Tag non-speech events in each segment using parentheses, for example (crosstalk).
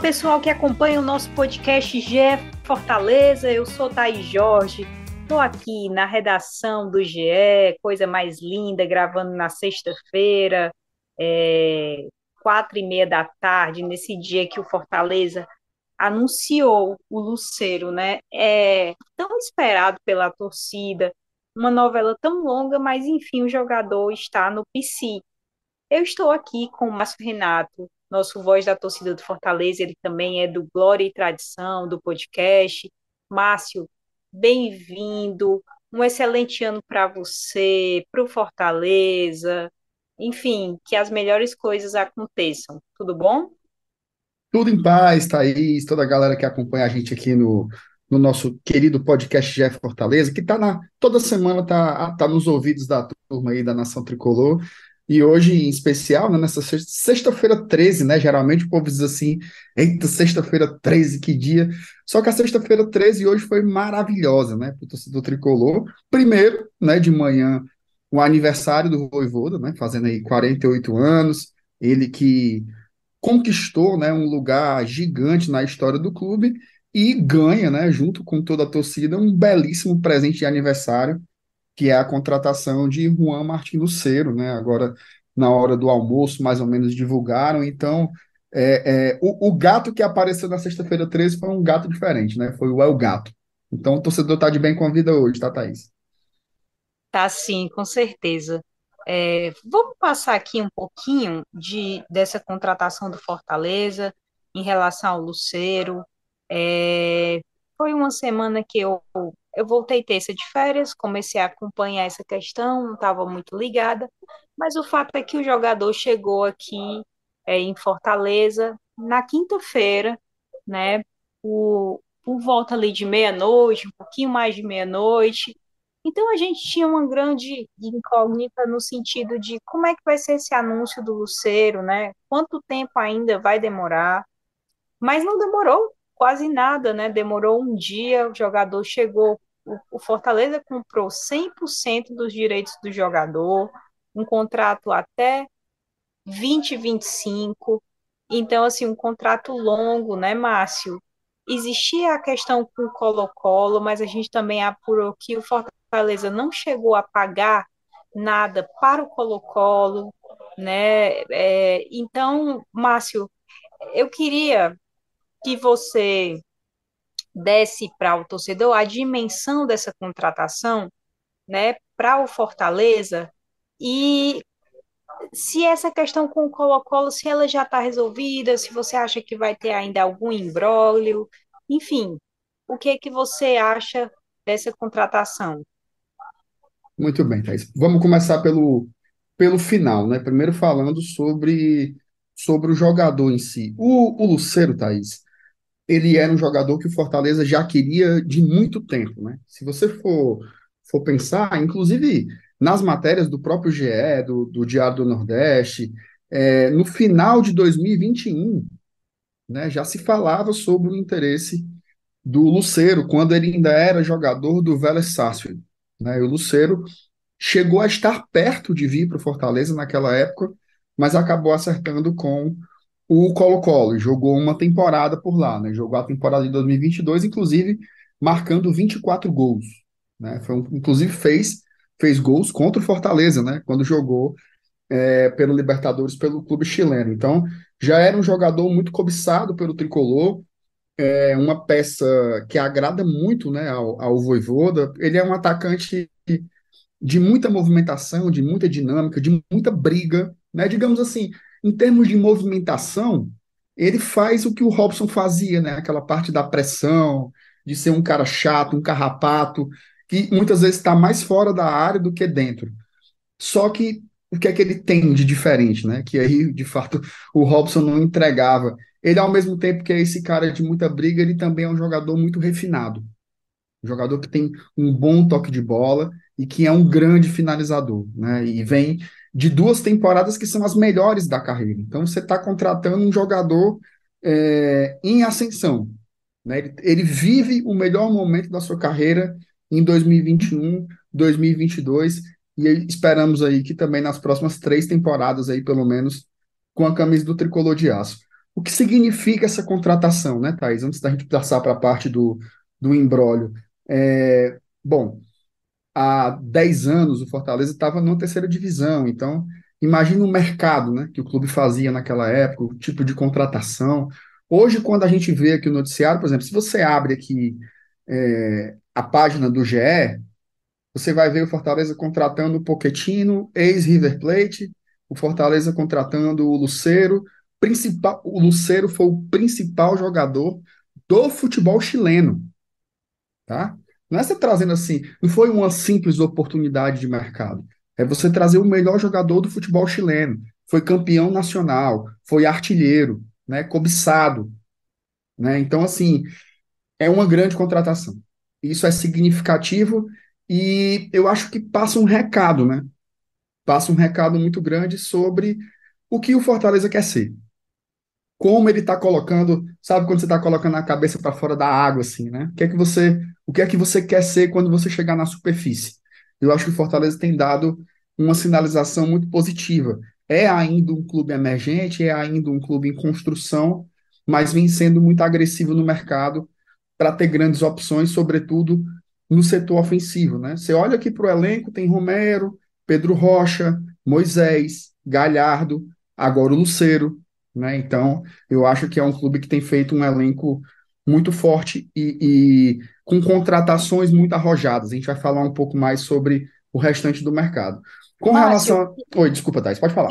Pessoal que acompanha o nosso podcast GE Fortaleza, eu sou Thaís Jorge, estou aqui na redação do GE, coisa mais linda, gravando na sexta-feira, é, quatro e meia da tarde, nesse dia que o Fortaleza anunciou o Luceiro, né? É tão esperado pela torcida, uma novela tão longa, mas enfim, o jogador está no PC. Eu estou aqui com o Márcio Renato, nosso voz da torcida do Fortaleza, ele também é do Glória e Tradição, do podcast. Márcio, bem-vindo, um excelente ano para você, para o Fortaleza, enfim, que as melhores coisas aconteçam. Tudo bom? Tudo em paz, Thaís, toda a galera que acompanha a gente aqui no, no nosso querido podcast Jeff Fortaleza, que tá na, toda semana tá, tá nos ouvidos da turma aí da Nação Tricolor. E hoje, em especial, né, nessa sexta-feira 13, né? Geralmente o povo diz assim: eita, sexta-feira 13, que dia. Só que a sexta-feira 13 hoje foi maravilhosa, né? Para o torcedor tricolor. Primeiro, né, de manhã, o aniversário do Voivoda, né? Fazendo aí 48 anos. Ele que conquistou né, um lugar gigante na história do clube e ganha, né, junto com toda a torcida, um belíssimo presente de aniversário que é a contratação de Juan Martin Lucero, né? Agora, na hora do almoço, mais ou menos divulgaram. Então, é, é, o, o, gato que apareceu na sexta-feira 13 foi um gato diferente, né? Foi o El Gato. Então, o torcedor está de bem com a vida hoje, tá, Thaís? Tá sim, com certeza. É, vamos passar aqui um pouquinho de, dessa contratação do Fortaleza em relação ao Lucero. É, foi uma semana que eu eu voltei terça de férias, comecei a acompanhar essa questão, não estava muito ligada, mas o fato é que o jogador chegou aqui é, em Fortaleza na quinta-feira, né, por, por volta ali de meia-noite, um pouquinho mais de meia-noite. Então a gente tinha uma grande incógnita no sentido de como é que vai ser esse anúncio do Luceiro, né? Quanto tempo ainda vai demorar? Mas não demorou quase nada, né? Demorou um dia, o jogador chegou, o, Fortaleza comprou 100% dos direitos do jogador, um contrato até 2025. Então, assim, um contrato longo, né, Márcio? Existia a questão com o Colo-Colo, mas a gente também apurou que o Fortaleza não chegou a pagar nada para o Colo-Colo, né? É, então, Márcio, eu queria que você desse para o torcedor a dimensão dessa contratação, né, para o Fortaleza e se essa questão com o Colo-Colo, se ela já está resolvida, se você acha que vai ter ainda algum imbróglio, enfim, o que é que você acha dessa contratação? Muito bem, Thais. Vamos começar pelo, pelo final, né? Primeiro falando sobre, sobre o jogador em si. O, o Luceiro, Thaís, ele era um jogador que o Fortaleza já queria de muito tempo, né? Se você for, for pensar, inclusive nas matérias do próprio GE, do, do Diário do Nordeste, é, no final de 2021, né, já se falava sobre o interesse do Luceiro, quando ele ainda era jogador do Vélez Sarsfield. Né? E o Luceiro chegou a estar perto de vir para o Fortaleza naquela época, mas acabou acertando com o Colo-Colo, jogou uma temporada por lá, né? Jogou a temporada de 2022, inclusive marcando 24 gols, né? Foi um, inclusive fez fez gols contra o Fortaleza, né? Quando jogou é, pelo Libertadores pelo clube chileno. Então já era um jogador muito cobiçado pelo tricolor, é uma peça que agrada muito, né? Ao, ao Voivoda. Ele é um atacante de muita movimentação, de muita dinâmica, de muita briga, né? Digamos assim em termos de movimentação, ele faz o que o Robson fazia, né? Aquela parte da pressão, de ser um cara chato, um carrapato, que muitas vezes está mais fora da área do que dentro. Só que o que é que ele tem de diferente, né? Que aí, de fato, o Robson não entregava. Ele, ao mesmo tempo que é esse cara de muita briga, ele também é um jogador muito refinado. Um jogador que tem um bom toque de bola e que é um grande finalizador, né? E vem de duas temporadas que são as melhores da carreira. Então você está contratando um jogador é, em ascensão. Né? Ele, ele, vive o melhor momento da sua carreira em 2021, 2022 e esperamos aí que também nas próximas três temporadas aí pelo menos com a camisa do tricolor de aço. O que significa essa contratação, né, Thaís? Antes da gente passar para a parte do, do embrólio. É, bom, há 10 anos o Fortaleza estava numa terceira divisão, então imagina o mercado né, que o clube fazia naquela época, o tipo de contratação. Hoje, quando a gente vê aqui o noticiário, por exemplo, se você abre aqui é, a página do GE, você vai ver o Fortaleza contratando o Pochettino, ex-River Plate, o Fortaleza contratando o Luceiro, principal, o Luceiro foi o principal jogador do futebol chileno, tá? Não é você trazendo assim, não foi uma simples oportunidade de mercado. É você trazer o melhor jogador do futebol chileno. Foi campeão nacional, foi artilheiro, né, cobiçado, né? Então assim, é uma grande contratação. Isso é significativo e eu acho que passa um recado, né? Passa um recado muito grande sobre o que o Fortaleza quer ser como ele está colocando, sabe quando você está colocando a cabeça para fora da água, assim, né? O que é que você, o que é que você quer ser quando você chegar na superfície? Eu acho que o Fortaleza tem dado uma sinalização muito positiva. É ainda um clube emergente, é ainda um clube em construção, mas vem sendo muito agressivo no mercado para ter grandes opções, sobretudo no setor ofensivo, né? Você olha aqui para o elenco, tem Romero, Pedro Rocha, Moisés, Galhardo, agora o Luceiro, né? Então, eu acho que é um clube que tem feito um elenco muito forte e, e, com contratações muito arrojadas. A gente vai falar um pouco mais sobre o restante do mercado. Com Márcio, relação. A... Oi, desculpa, Thais, pode falar.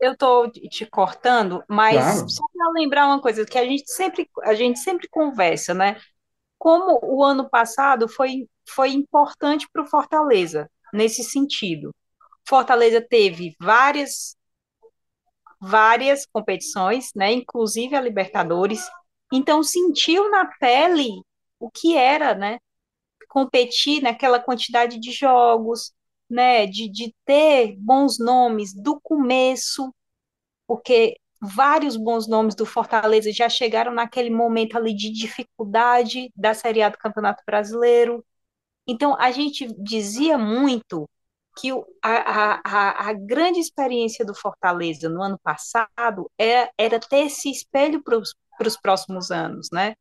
Eu estou te cortando, mas claro. só para lembrar uma coisa que a gente sempre a gente sempre conversa, né? Como o ano passado foi, foi importante para o Fortaleza nesse sentido. Fortaleza teve várias várias competições, né, inclusive a Libertadores. Então sentiu na pele o que era, né, competir naquela quantidade de jogos, né, de, de ter bons nomes do começo, porque vários bons nomes do Fortaleza já chegaram naquele momento ali de dificuldade da Série A do Campeonato Brasileiro. Então a gente dizia muito que a, a, a, grande experiência do Fortaleza no ano passado era, é, era ter esse espelho para os próximos anos, né?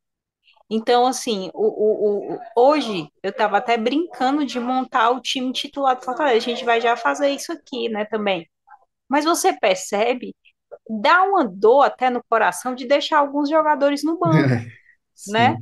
Então, assim, o, o, o hoje eu estava até brincando de montar o time titular do Fortaleza. A gente vai já fazer isso aqui, né, também. Mas você percebe, dá uma dor até no coração de deixar alguns jogadores no banco, (laughs) né?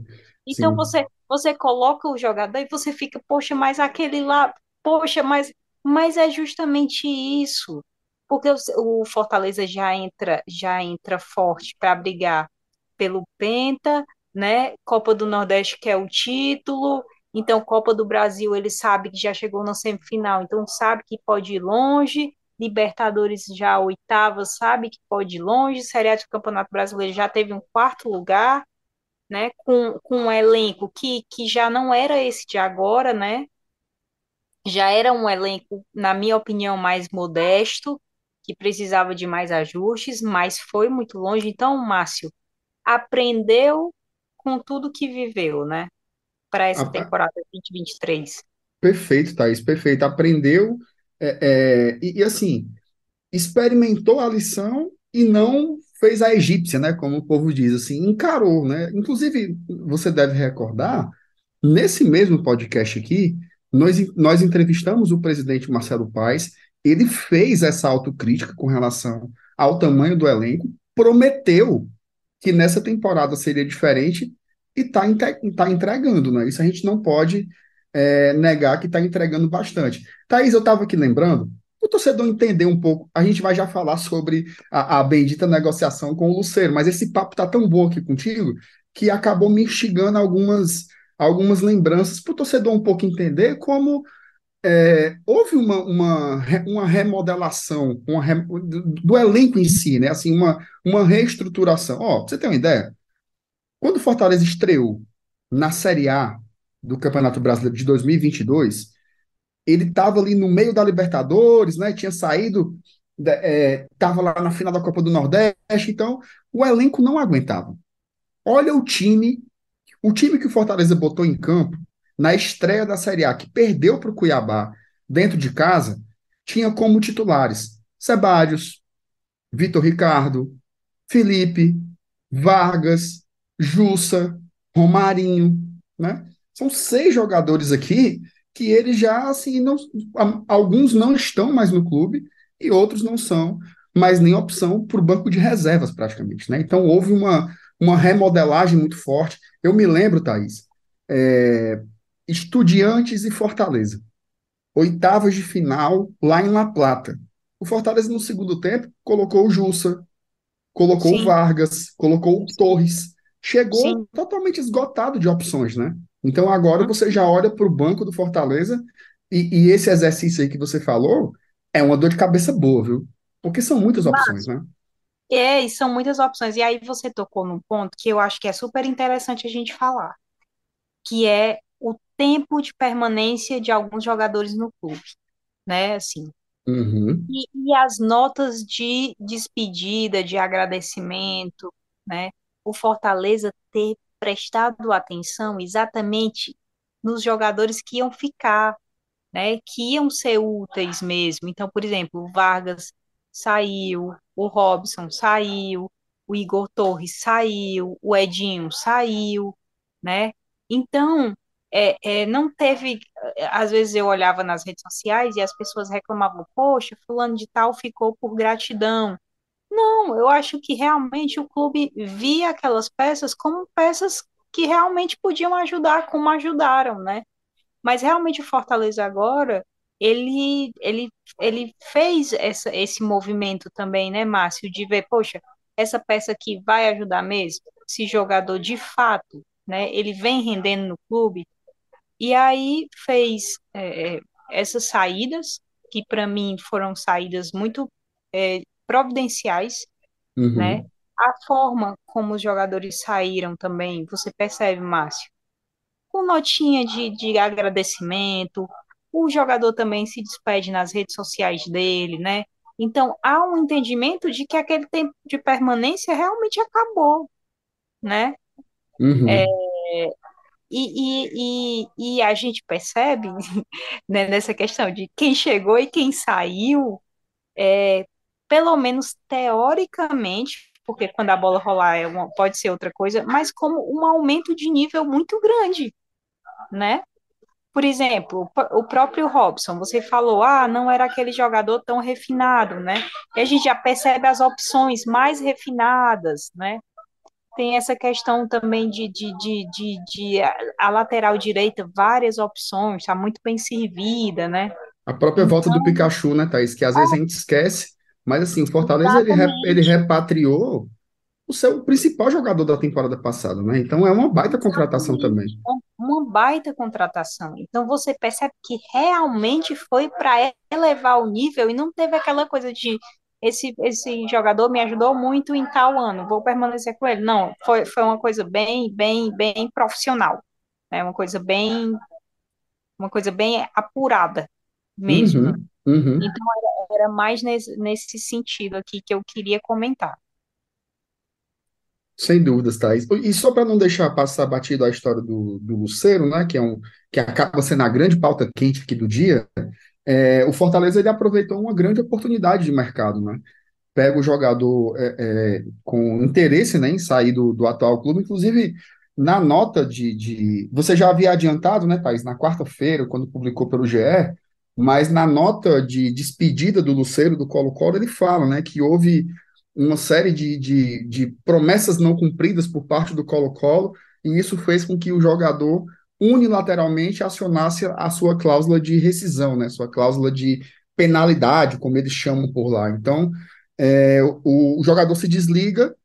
Então sim. você você coloca o jogador e você fica, poxa, mas aquele lá, poxa, mas mas é justamente isso, porque o, Fortaleza já entra, já entra forte para brigar pelo Penta, né? Copa do Nordeste que é o título, então Copa do Brasil ele sabe que já chegou na semifinal, então sabe que pode ir longe. Libertadores já oitava, sabe que pode ir longe. Série A do Campeonato Brasileiro já teve um quarto lugar, né? Com, com um elenco que, que já não era esse de agora, né? Já era um elenco, na minha opinião, mais modesto, que precisava de mais ajustes, mas foi muito longe. Então, Márcio aprendeu com tudo que viveu, né? Para essa temporada 2023. Perfeito, Thaís, perfeito. Aprendeu é, é, e, e, assim, experimentou a lição e não fez a egípcia, né? Como o povo diz, assim, encarou, né? Inclusive, você deve recordar, nesse mesmo podcast aqui, nós, nós entrevistamos o presidente Marcelo Paes, ele fez essa autocrítica com relação ao tamanho do elenco, prometeu que nessa temporada seria diferente e está tá entregando, né? Isso a gente não pode é, negar que está entregando bastante. Thaís, eu estava aqui lembrando, o torcedor entender um pouco, a gente vai já falar sobre a, a bendita negociação com o Luceiro, mas esse papo tá tão bom aqui contigo que acabou me instigando algumas algumas lembranças para o torcedor um pouco entender como é, houve uma, uma, uma remodelação uma re, do elenco em si, né? Assim, uma, uma reestruturação. Ó, você tem uma ideia? Quando o Fortaleza estreou na Série A do Campeonato Brasileiro de 2022, ele estava ali no meio da Libertadores, né? Tinha saído, estava é, lá na final da Copa do Nordeste, então o elenco não aguentava. Olha o time o time que o Fortaleza botou em campo na estreia da Série A, que perdeu para o Cuiabá dentro de casa, tinha como titulares Sebadios, Vitor Ricardo, Felipe, Vargas, Jussa, Romarinho, né? São seis jogadores aqui que eles já, assim, não, alguns não estão mais no clube e outros não são mais nem opção para o banco de reservas, praticamente, né? Então, houve uma, uma remodelagem muito forte. Eu me lembro, Thaís, é, Estudiantes e Fortaleza. Oitavas de final lá em La Plata. O Fortaleza, no segundo tempo, colocou o Jussa, colocou Sim. o Vargas, colocou o Torres. Chegou Sim. totalmente esgotado de opções, né? Então agora você já olha para o banco do Fortaleza e, e, esse exercício aí que você falou é uma dor de cabeça boa, viu? Porque são muitas opções, né? É, e são muitas opções. E aí você tocou num ponto que eu acho que é super interessante a gente falar, que é o tempo de permanência de alguns jogadores no clube, né? Assim, Uhum. E, e as notas de despedida, de agradecimento, né? O Fortaleza ter prestado atenção exatamente nos jogadores que iam ficar, né? Que iam ser úteis mesmo. Então, por exemplo, o Vargas saiu, o Robson saiu, o Igor Torres saiu, o Edinho saiu, né? Então, é, é, não teve. Às vezes eu olhava nas redes sociais e as pessoas reclamavam, poxa, fulano de tal ficou por gratidão. Não, eu acho que realmente o clube via aquelas peças como peças que realmente podiam ajudar, como ajudaram, né? Mas realmente o Fortaleza agora, ele, ele, ele fez essa, esse movimento também, né, Márcio, de ver, poxa, essa peça aqui vai ajudar mesmo? Esse jogador de fato, né, ele vem rendendo no clube, e aí fez é, é, essas saídas, que para mim foram saídas muito é, providenciais, né? Uhum. A forma como os jogadores saíram também, você percebe, Márcio, com notinha de, de agradecimento, o jogador também se despede nas redes sociais dele, né? Então, há um entendimento de que aquele tempo de permanência realmente acabou, né? É, Uhum. E, e, e, e a gente percebe (laughs) né, nessa questão de quem chegou e quem saiu, é, pelo menos teoricamente, porque quando a bola rolar é uma, pode ser outra coisa, mas como um aumento de nível muito grande, né? Por exemplo, o próprio Robson, você falou, ah, não era aquele jogador tão refinado, né? E a gente já percebe as opções mais refinadas, né? Tem essa questão também de, de, de, de, de a lateral direita, várias opções, está muito bem servida, né? A própria volta do Então, Pikachu, né, Thaís? Que às vezes a gente esquece, mas assim, o Fortaleza ele, ele repatriou o seu principal jogador da temporada passada, né? Então é uma baita contratação também. exatamente, uma baita contratação. Então você percebe que realmente foi para elevar o nível e não teve aquela coisa de esse, esse jogador me ajudou muito em tal ano, vou permanecer com ele. Não, foi, foi uma coisa bem, bem, bem profissional, né? Uma coisa bem, uma coisa bem apurada mesmo. Uhum, uhum. Então, era, era mais nesse, nesse sentido aqui que eu queria comentar. Sem dúvidas, Thaís. E só para não deixar passar batido a história do, do Lucero, né, que é um que acaba sendo a grande pauta quente aqui do dia, é, o Fortaleza ele aproveitou uma grande oportunidade de mercado, né? Pega o jogador é, é, com interesse, né, em sair do, do atual clube, inclusive na nota de, de... Você já havia adiantado, né, Thaís, na quarta-feira, quando publicou pelo GE, mas na nota de despedida do Lucero do Colo-Colo, ele fala, né, que houve uma série de, de, de promessas não cumpridas por parte do Colo-Colo, e isso fez com que o jogador unilateralmente acionasse a sua cláusula de rescisão, né, sua cláusula de penalidade, como eles chamam por lá. Então, é, o, o jogador se desliga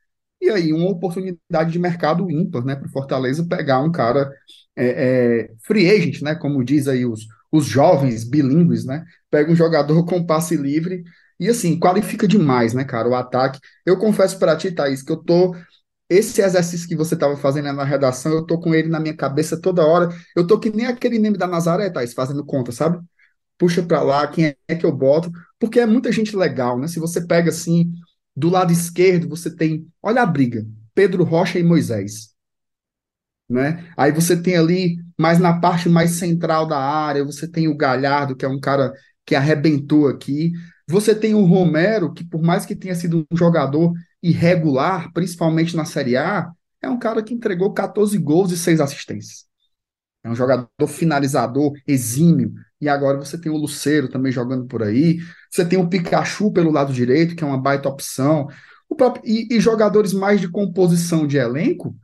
e aí uma oportunidade de mercado ímpar, né, para o Fortaleza pegar um cara é, é, free agent, né, como diz aí os, os jovens bilíngues, né, pega um jogador com passe livre e assim, qualifica demais, né, cara, o ataque. Eu confesso para ti, Thaís, que eu tô esse exercício que você estava fazendo na redação, eu tô com ele na minha cabeça toda hora. Eu tô que nem aquele meme da Nazaré, Thaís, fazendo conta, sabe? puxa para lá, quem é que eu boto, porque é muita gente legal, né? Se você pega assim, do lado esquerdo, você tem, olha a briga, Pedro Rocha e Moisés, né? Aí você tem ali, mais na parte mais central da área, você tem o Galhardo, que é um cara que arrebentou aqui. Você tem o Romero, que por mais que tenha sido um jogador irregular, principalmente na Série A, é um cara que entregou 14 gols e 6 assistências. É um jogador finalizador, exímio. E agora você tem o Luceiro também jogando por aí. Você tem o Pikachu pelo lado direito, que é uma baita opção. Próprio, e, e, jogadores mais de composição de elenco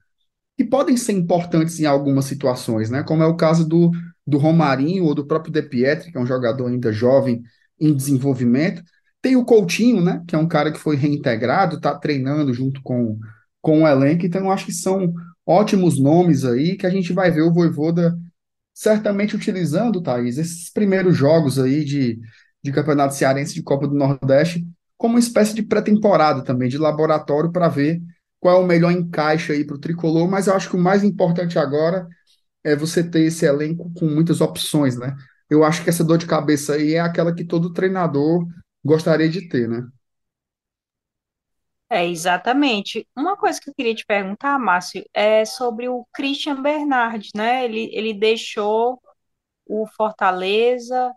que podem ser importantes em algumas situações, né? Como é o caso do, do Romarinho ou do próprio De Pietri, que é um jogador ainda jovem em desenvolvimento. Tem o Coutinho, né? Que é um cara que foi reintegrado, está treinando junto com, com o elenco. Então, eu acho que são ótimos nomes aí que a gente vai ver o Voivoda certamente utilizando, Thaís, esses primeiros jogos aí de, de Campeonato Cearense de Copa do Nordeste como uma espécie de pré-temporada também, de laboratório para ver qual é o melhor encaixe aí para o tricolor, mas eu acho que o mais importante agora é você ter esse elenco com muitas opções, né? Eu acho que essa dor de cabeça aí é aquela que todo treinador gostaria de ter, né? É, exatamente. Uma coisa que eu queria te perguntar, Márcio, é sobre o Christian Bernard, né? Ele, ele deixou o Fortaleza,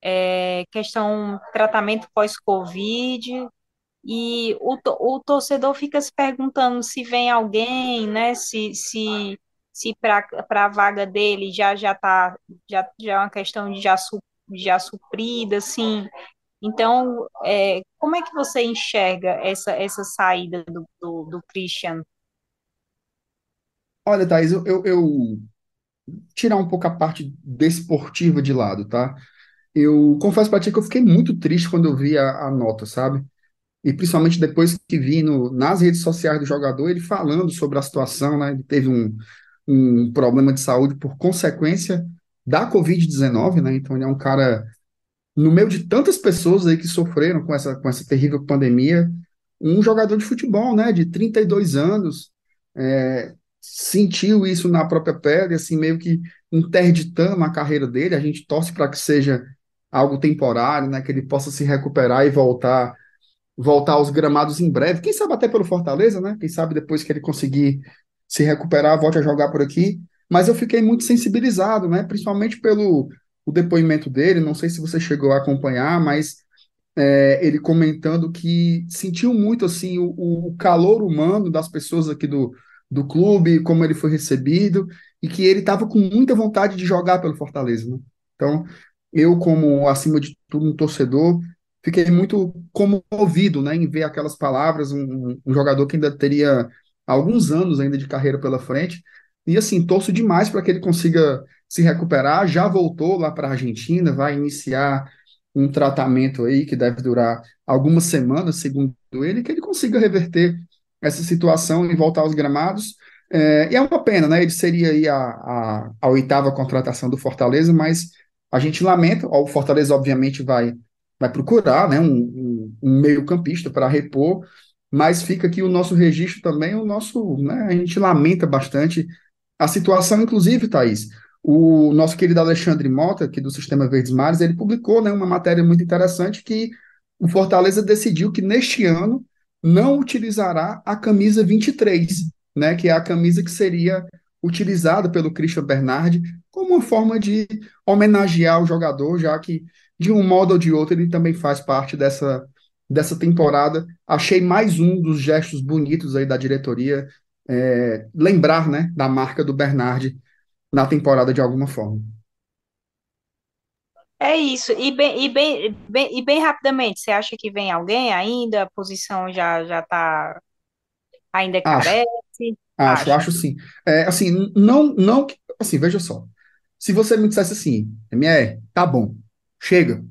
é, questão tratamento pós-Covid, e o, o torcedor fica se perguntando se vem alguém, né? Se, se, se para a vaga dele já já tá já, já é uma questão de já, su, já suprida, assim. Então, é, como é que você enxerga essa, essa saída do, do, do Christian? Olha, Thaís, eu, eu, eu tirar um pouco a parte desportiva de lado, tá? Eu confesso para ti que eu fiquei muito triste quando eu vi a, a nota, sabe? E principalmente depois que vi no, nas redes sociais do jogador ele falando sobre a situação, né? Ele teve um, um problema de saúde por consequência da Covid-19, né? Então ele é um cara no meio de tantas pessoas aí que sofreram com essa, com essa terrível pandemia, um jogador de futebol, né, de 32 anos, é, sentiu isso na própria pele, assim, meio que interditando a carreira dele. A gente torce para que seja algo temporário, né, que ele possa se recuperar e voltar voltar aos gramados em breve. Quem sabe até pelo Fortaleza, né? Quem sabe depois que ele conseguir se recuperar, volte a jogar por aqui. Mas eu fiquei muito sensibilizado, né? Principalmente pelo o depoimento dele, não sei se você chegou a acompanhar, mas é, ele comentando que sentiu muito assim o, o, calor humano das pessoas aqui do, do clube, como ele foi recebido, e que ele estava com muita vontade de jogar pelo Fortaleza. Né? Então, eu, como acima de tudo um torcedor, fiquei muito comovido né, em ver aquelas palavras, um, um jogador que ainda teria alguns anos ainda de carreira pela frente, e assim, torço demais para que ele consiga se recuperar. Já voltou lá para a Argentina, vai iniciar um tratamento aí que deve durar algumas semanas, segundo ele, que ele consiga reverter essa situação e voltar aos gramados. É, e é uma pena, né? Ele seria aí a, a, a oitava contratação do Fortaleza, mas a gente lamenta. O Fortaleza, obviamente, vai, vai procurar né, um, um, um meio-campista para repor, mas fica aqui o nosso registro também, o nosso. Né, a gente lamenta bastante a situação, inclusive, Thaís, o nosso querido Alexandre Mota, aqui do Sistema Verdes Mares, ele publicou né, uma matéria muito interessante que o Fortaleza decidiu que neste ano não utilizará a camisa 23, né, que é a camisa que seria utilizada pelo Christian Bernardi como uma forma de homenagear o jogador, já que de um modo ou de outro ele também faz parte dessa, dessa temporada. Achei mais um dos gestos bonitos aí da diretoria é, lembrar né, da marca do Bernard na temporada de alguma forma. É isso. E bem, e bem, bem, e bem rapidamente, você acha que vem alguém ainda? A posição já já está ainda é Acho, carece? acho, Acha? acho sim. É, assim, não, não, assim, veja só. Se você me dissesse assim, MR, tá bom, chega,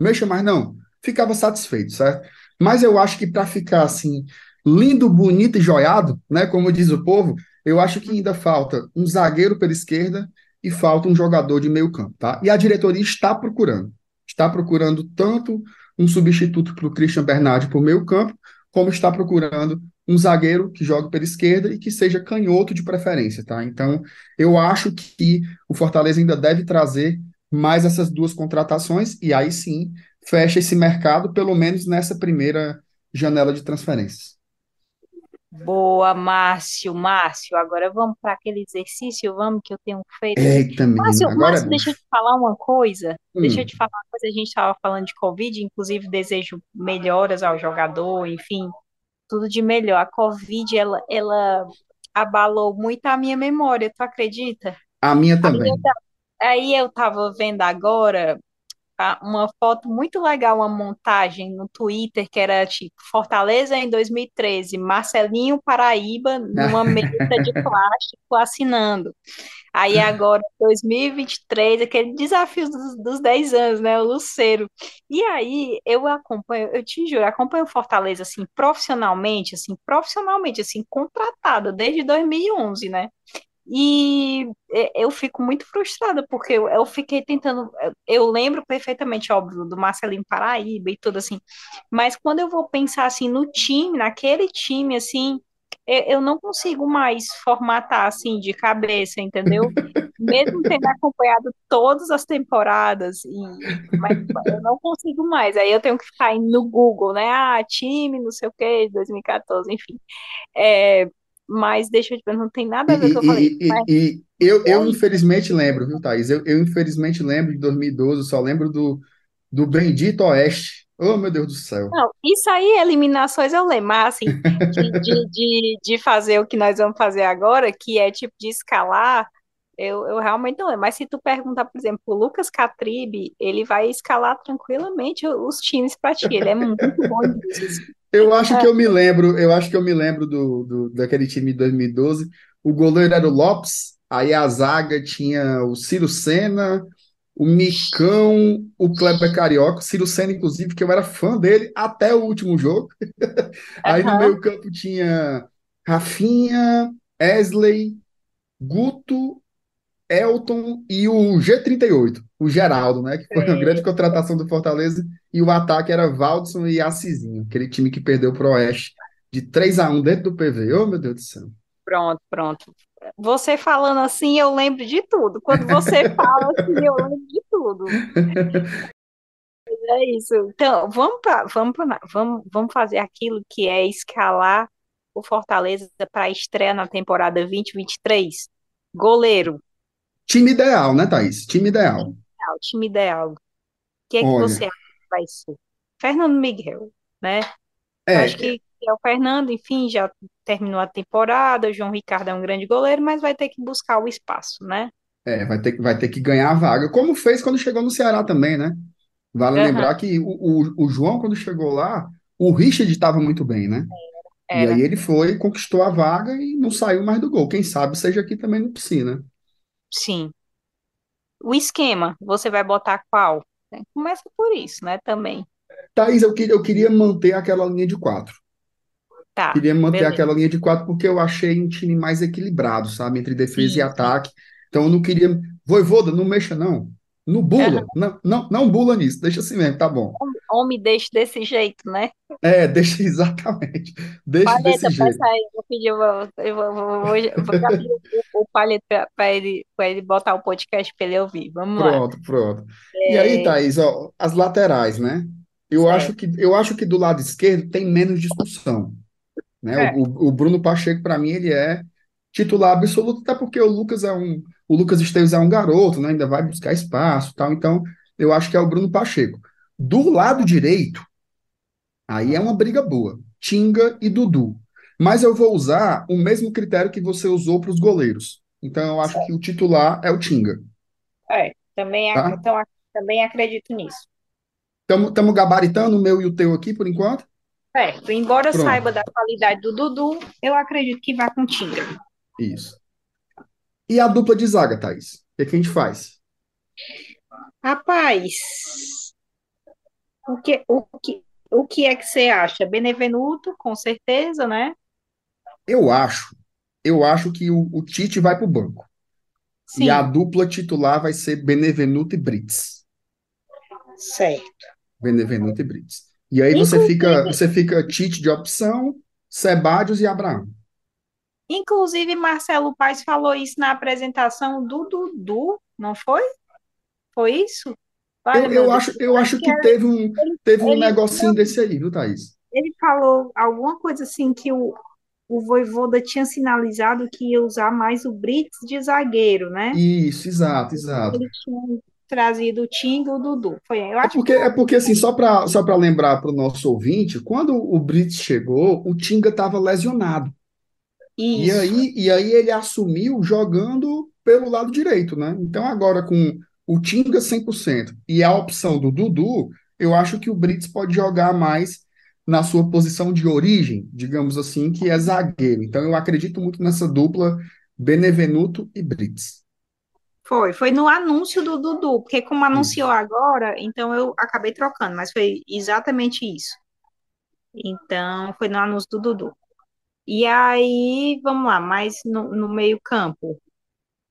mexa mais não, ficava satisfeito, certo? Mas eu acho que para ficar assim, lindo, bonito e joiado, né? Como diz o povo, eu acho que ainda falta um zagueiro pela esquerda e falta um jogador de meio campo, tá? E a diretoria está procurando. Está procurando tanto um substituto para o Christian Bernardi para o meio campo, como está procurando um zagueiro que jogue pela esquerda e que seja canhoto de preferência, tá? Então, eu acho que o Fortaleza ainda deve trazer mais essas duas contratações e aí sim fecha esse mercado, pelo menos nessa primeira janela de transferências. Boa, Márcio, Márcio. Agora vamos para aquele exercício, vamos, que eu tenho feito. Eita, Márcio, agora é Márcio, bom. deixa eu te falar uma coisa. Deixa eu Hum, te falar uma coisa. A gente estava falando de Covid, inclusive desejo melhoras ao jogador, enfim. tudo de melhor. A Covid, ela, ela abalou muito a minha memória, tu acredita? A minha também. ta- aí eu tava vendo agora a- uma foto muito legal, uma montagem no Twitter que era tipo Fortaleza em 2013, Marcelinho Paraíba numa (laughs) mesa de plástico assinando. Aí agora, 2023, aquele desafio dos, dos 10 anos, né? O Luceiro. E aí, eu acompanho, eu te juro, acompanho Fortaleza, assim, profissionalmente, assim, profissionalmente, assim, contratada desde 2011, né? E é, eu fico muito frustrada, porque eu, eu fiquei tentando. Eu lembro perfeitamente, óbvio, do Marcelinho Paraíba e tudo assim, mas quando eu vou pensar assim no time, naquele time, assim, eu, eu não consigo mais formatar assim de cabeça, entendeu? (laughs) Mesmo tendo acompanhado todas as temporadas, e, mas eu não consigo mais. Aí eu tenho que ficar indo no Google, né? Ah, time, não sei o quê, 2014, enfim. É, mas deixa eu te perguntar, não tem nada a ver com o que eu falei. e, e, Mas e, eu, eu infelizmente lembro, viu, Thaís? Eu, eu infelizmente lembro de 2012, só lembro do, do Bendito Oeste. Oh, meu Deus do céu. Não, isso aí, eliminações eu lembro, mas assim, de, de, de, de fazer o que nós vamos fazer agora, que é tipo de escalar, eu, eu realmente não lembro. Mas se tu perguntar, por exemplo, o Lucas Catribe, ele vai escalar tranquilamente os times para ti, ele é muito bom nisso. (laughs) Eu acho que eu me lembro, eu acho que eu me lembro do, do, daquele time de 2012. O goleiro era o Lopes, aí a zaga tinha o Ciro Senna, o Micão, o Kleber Carioca, o Ciro Senna, inclusive, que eu era fã dele até o último jogo. (laughs) Aí no meio-campo tinha Rafinha, Wesley, Guto, Elton e o G38, o Geraldo, né? Que foi uma grande é, contratação do Fortaleza. E o ataque era Valdson e Assisinho, aquele time que perdeu pro Oeste de 3 a um dentro do PV. Oh, meu Deus do céu. pronto, pronto. Você falando assim, eu lembro de tudo. Quando você (laughs) fala assim, eu lembro de tudo. É isso. Então, vamos para vamos, pra- vamos, vamos fazer aquilo que é escalar o Fortaleza para a estreia na temporada 2023. Goleiro, Time ideal, né, Thaís? Time ideal. ah, o time ideal. O que é que Olha, você acha que vai ser? Fernando Miguel, né? Acho é, que é o Fernando, enfim, já terminou a temporada. O João Ricardo é um grande goleiro, mas vai ter que buscar o espaço, né? é, vai ter, vai ter que ganhar a vaga, como fez quando chegou no Ceará também, né? Vale Aham, lembrar que o, o, o João, quando chegou lá, o Richard estava muito bem, né? E aí era. ele foi, conquistou a vaga e não saiu mais do gol. Quem sabe seja aqui também no Piscina. Sim. O esquema, você vai botar qual? Começa por isso, né? Também. Thaís, eu, que- eu queria manter aquela linha de quatro. Tá, Queria manter beleza. aquela linha de quatro porque eu achei um time mais equilibrado, sabe? Entre defesa e Sim, sim. ataque. Então eu não queria. Voivoda, não mexa, não. No bula. Não, não, não bula nisso. Deixa assim mesmo, tá bom. Homem deixa desse jeito, né? É, deixa (laughs) exatamente. Deixa desse Palheta, peça jeito. aí, vou pedir, eu vou, eu vou, vou, vou, o, o Palheta para ele, ele botar o podcast para ele ouvir. Vamos lá. Pronto, pronto. E aí, É, Thaís, ó, as laterais, né? Eu acho que, eu acho que do lado esquerdo tem menos discussão, né? O, É, o, o Bruno Pacheco, para mim, ele é titular absoluto, até porque o Lucas é um, o Lucas Esteves é um garoto, né? Ainda vai buscar espaço, tal. Então, eu acho que é o Bruno Pacheco. Do lado direito, aí é uma briga boa. Tinga e Dudu. Mas eu vou usar o mesmo critério que você usou para os goleiros. Então, eu acho que o titular é o Tinga, é, também, ac- tá? então, ac- também acredito nisso. Estamos gabaritando o meu e o teu aqui por enquanto? Certo. Embora eu Pronto, saiba da qualidade do Dudu, eu acredito que vai com Tinga. isso. E a dupla de zaga, Thaís? O que, que a gente faz? Rapaz, o que, o que, o que é que você acha? Benevenuto, com certeza, né? Eu acho, eu acho que o, o Tite vai para o banco. E a dupla titular vai ser Benevenuto e Brits. certo. Benevenuto e Brits. E aí você fica, você fica Tite de opção, Sebadios e Abraão. inclusive, Marcelo Paes falou isso na apresentação do Dudu, não foi? Foi isso? Vale, Eu, eu acho, eu Acho que que teve um, ele, teve um ele, negocinho não, desse aí, viu, Thaís? ele falou alguma coisa assim que o, o Vojvoda tinha sinalizado que ia usar mais o Brits de zagueiro, né? Isso, exato, exato. Ele tinha. trazido o Tinga e o Dudu. Foi, eu É acho que porque, é porque assim, só para só para lembrar para o nosso ouvinte, quando o Brits chegou, o Tinga estava lesionado. E isso. aí, e aí ele assumiu jogando pelo lado direito, né? Então agora com o Tinga 100% e a opção do Dudu, eu acho que o Brits pode jogar mais na sua posição de origem, digamos assim, que é zagueiro. Então eu acredito muito nessa dupla Benevenuto e Brits. Foi, foi no anúncio do Dudu, porque como anunciou agora, então eu acabei trocando, mas foi exatamente isso. Então, foi no anúncio do Dudu. E aí, vamos lá, mais no, no meio-campo.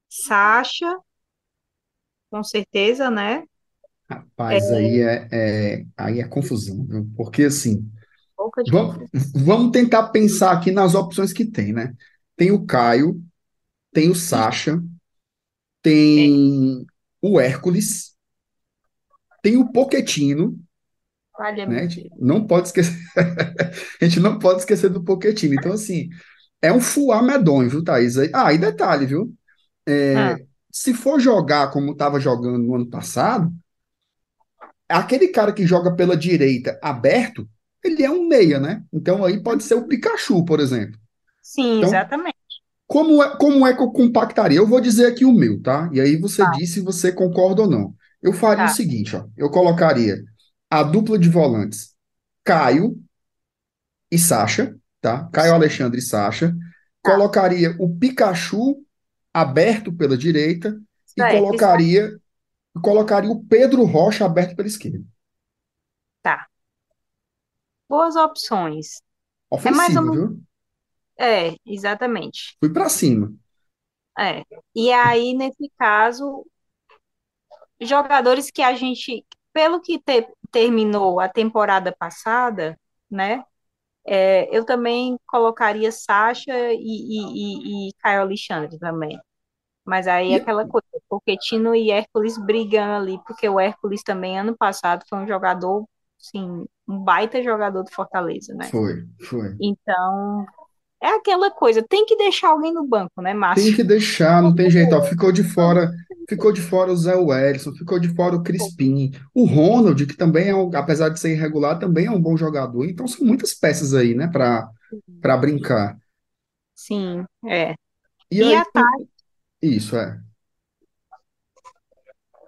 Sacha, com certeza, né? É, Rapaz, aí é, é- aí é confusão, viu? Porque assim, vamos, vamos tentar pensar aqui nas opções que tem, né? Tem o Caio, tem o Sacha, é, tem o Hércules, tem o Poquetino, né? A valha-me gente Deus. não pode esquecer, (laughs) a gente não pode esquecer do Poquetino. Então, assim, é um fuá medonho, viu, Thaís? Aí- Ah, e detalhe, viu? Ah, É, se for jogar como estava jogando no ano passado, aquele cara que joga pela direita aberto, ele é um meia, né? Então aí pode ser o Pikachu, por exemplo. sim, Então, exatamente. como é, como é que eu compactaria? Eu vou dizer aqui o meu, tá? E aí você Tá, diz se você concorda ou não. Eu faria o tá, seguinte, ó. Eu colocaria a dupla de volantes Caio e Sacha, tá? Caio Alexandre e Sacha. tá. Colocaria o Pikachu aberto pela direita e isso aí, colocaria colocaria o Pedro Rocha aberto pela esquerda. tá. Boas opções. É mais ou Ofensivo, viu? é, exatamente. Fui pra cima. É. E aí, nesse caso, jogadores que a gente, pelo que te- terminou a temporada passada, né? É, eu também colocaria Sacha e, e, e, e Caio Alexandre também. Mas aí é aquela coisa, porque Tino e Hércules brigam ali, porque o Hércules também, ano passado, foi um jogador, sim, um baita jogador do Fortaleza, né? foi, foi. Então, é aquela coisa, tem que deixar alguém no banco, né, Tem Márcio? que deixar, não tem jeito. Ó, ficou de fora, ficou de fora o Zé Wellison, ficou de fora o Crispim, o Ronald, que também é, um, apesar de ser irregular, também é um bom jogador. Então são muitas peças aí, né, para para brincar. Sim, é. E E aí, ataque, isso é.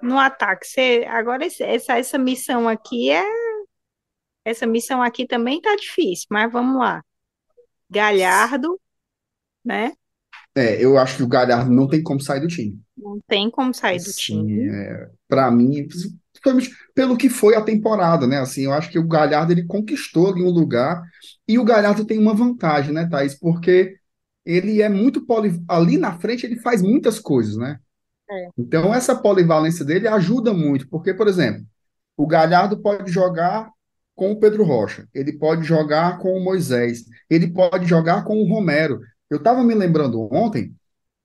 no ataque, você, agora essa, essa missão aqui é, essa missão aqui também tá difícil, mas vamos lá. Galhardo, né? É, eu acho que o Galhardo não tem como sair do time. Não tem como sair do Assim, time. é, para mim, pelo que foi a temporada, né? Assim, eu acho que o Galhardo ele conquistou ali um lugar e o Galhardo tem uma vantagem, né, Thaís? Porque ele é muito poli... ali na frente ele faz muitas coisas, né? É. Então essa polivalência dele ajuda muito, porque, por exemplo, o Galhardo pode jogar com o Pedro Rocha, ele pode jogar com o Moisés, ele pode jogar com o Romero. Eu estava me lembrando ontem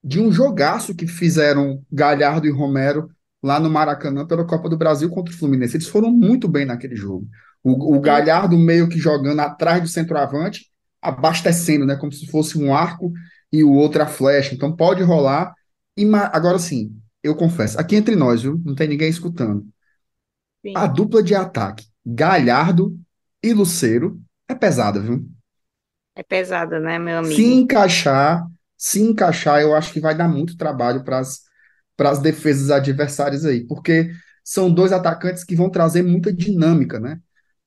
de um jogaço que fizeram Galhardo e Romero lá no Maracanã pela Copa do Brasil contra o Fluminense. Eles foram muito bem naquele jogo. O, o Galhardo meio que jogando atrás do centroavante, abastecendo, né? Como se fosse um arco e o outro a flecha. Então pode rolar. E agora sim, eu confesso, aqui entre nós, viu? Não tem ninguém escutando. A sim. dupla de ataque, Galhardo e Lucero, é pesada, viu? É pesada, né, meu Se amigo? encaixar, se encaixar, eu acho que vai dar muito trabalho para as para as defesas adversárias aí, porque são dois atacantes que vão trazer muita dinâmica, né,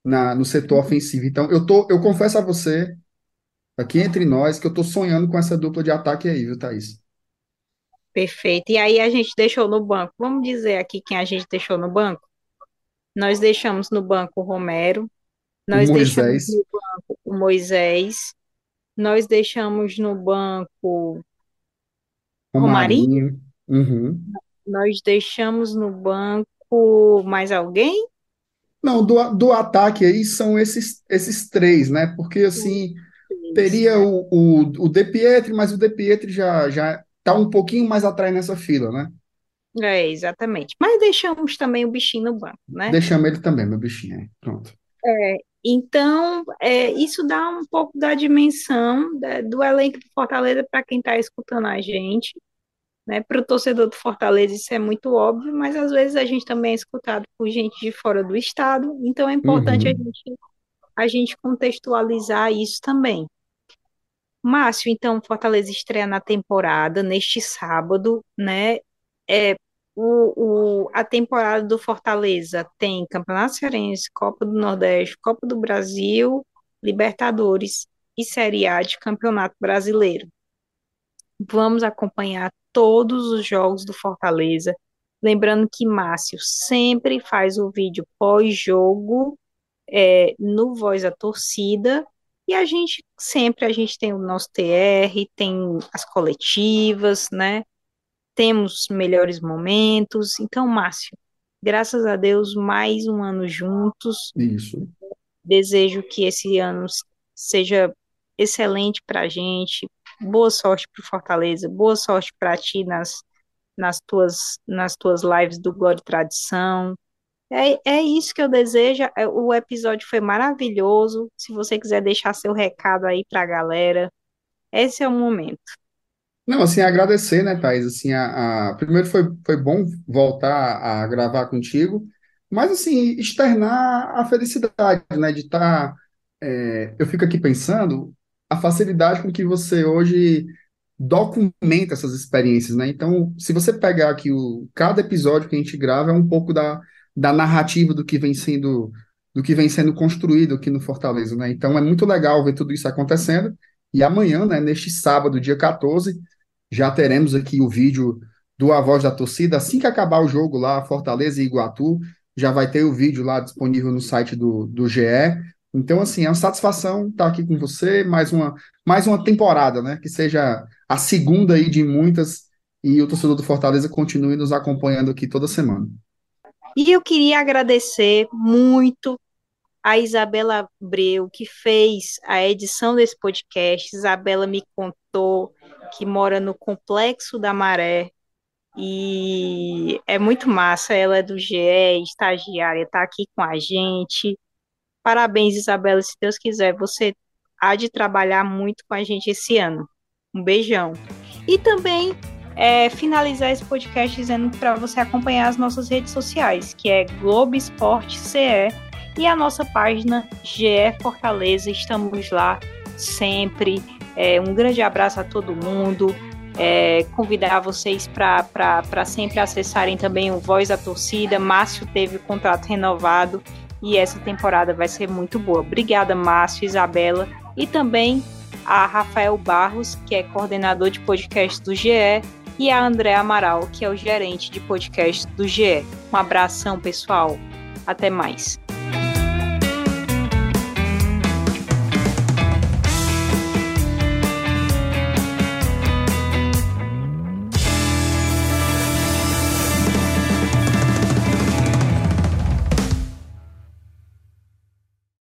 na, no setor ofensivo. Então, eu tô, eu confesso a você, aqui entre nós, que eu tô sonhando com essa dupla de ataque aí, viu, Thaís? Perfeito. E aí a gente deixou no banco. Vamos dizer aqui quem a gente deixou no banco? Nós deixamos no banco o Romero, O nós deixamos Moisés, no banco o Moisés, nós deixamos no banco Romarinho, Romarinho, uhum. nós deixamos no banco mais alguém? Não, do, do ataque aí são esses, esses três, né? Porque assim, teria né? o, o, o De Pietri, mas o De Pietri já, já tá um pouquinho mais atrás nessa fila, né? É, exatamente. Mas deixamos também o bichinho no banco, né? Deixamos ele também, meu bichinho. aí. Pronto. É, então, é, isso dá um pouco da dimensão da- do elenco do Fortaleza para quem está escutando a gente. Né? Para o torcedor do Fortaleza isso é muito óbvio, mas às vezes a gente também é escutado por gente de fora do estado, então é importante uhum. a, gente, a gente contextualizar isso também. Márcio, então, Fortaleza estreia na temporada neste sábado, né? É, o, o, a temporada do Fortaleza tem Campeonato Cearense, Copa do Nordeste, Copa do Brasil, Libertadores e Série A de Campeonato Brasileiro. Vamos acompanhar todos os jogos do Fortaleza. Lembrando que Márcio sempre faz o vídeo pós-jogo é, no Voz da Torcida e a gente sempre a gente tem o nosso TR, tem as coletivas, né? Temos melhores momentos. Então, Márcio, graças a Deus, mais um ano juntos. Isso. Desejo que esse ano seja excelente para a gente. Boa sorte para Fortaleza, boa sorte para ti nas, nas, tuas, nas tuas lives do Glória e Tradição. É, é isso que eu desejo. É, o episódio foi maravilhoso. Se você quiser deixar seu recado aí para a galera, esse é o momento. Não, assim, agradecer, né, Thais? Assim, a, a... Primeiro foi, foi bom voltar a gravar contigo, mas, assim, externar a felicidade, né, de estar... Tá, é... Eu fico aqui pensando a facilidade com que você hoje documenta essas experiências, né? Então, se você pegar aqui o... Cada episódio que a gente grava é um pouco da da narrativa do que vem sendo do que vem sendo construído aqui no Fortaleza, né? Então é muito legal ver tudo isso acontecendo. E amanhã, né, neste sábado, dia 14, já teremos aqui o vídeo do A Voz da Torcida. Assim que acabar o jogo lá, Fortaleza e Iguatu, já vai ter o vídeo lá disponível no site do, do GE. Então, assim, é uma satisfação estar aqui com você, mais uma, mais uma temporada, né? Que seja a segunda aí de muitas e o torcedor do Fortaleza continue nos acompanhando aqui toda semana. E eu queria agradecer muito a Isabela Abreu, que fez a edição desse podcast. Isabela me contou que mora no Complexo da Maré, e é muito massa. Ela é do GE, estagiária, está aqui com a gente. Parabéns, Isabela. Se Deus quiser, você há de trabalhar muito com a gente esse ano. Um beijão. E também é, finalizar esse podcast dizendo para você acompanhar as nossas redes sociais, que é Globo Esporte CE e a nossa página GE Fortaleza. Estamos lá sempre. É, um grande abraço a todo mundo. É, convidar vocês para sempre acessarem também o Voz da Torcida. Márcio teve o contrato renovado e essa temporada vai ser muito boa. Obrigada, Márcio, Isabela e também a Rafael Barros, que é coordenador de podcast do GE, e a André Amaral, que é o gerente de podcast do GE. Um abração, pessoal. Até mais.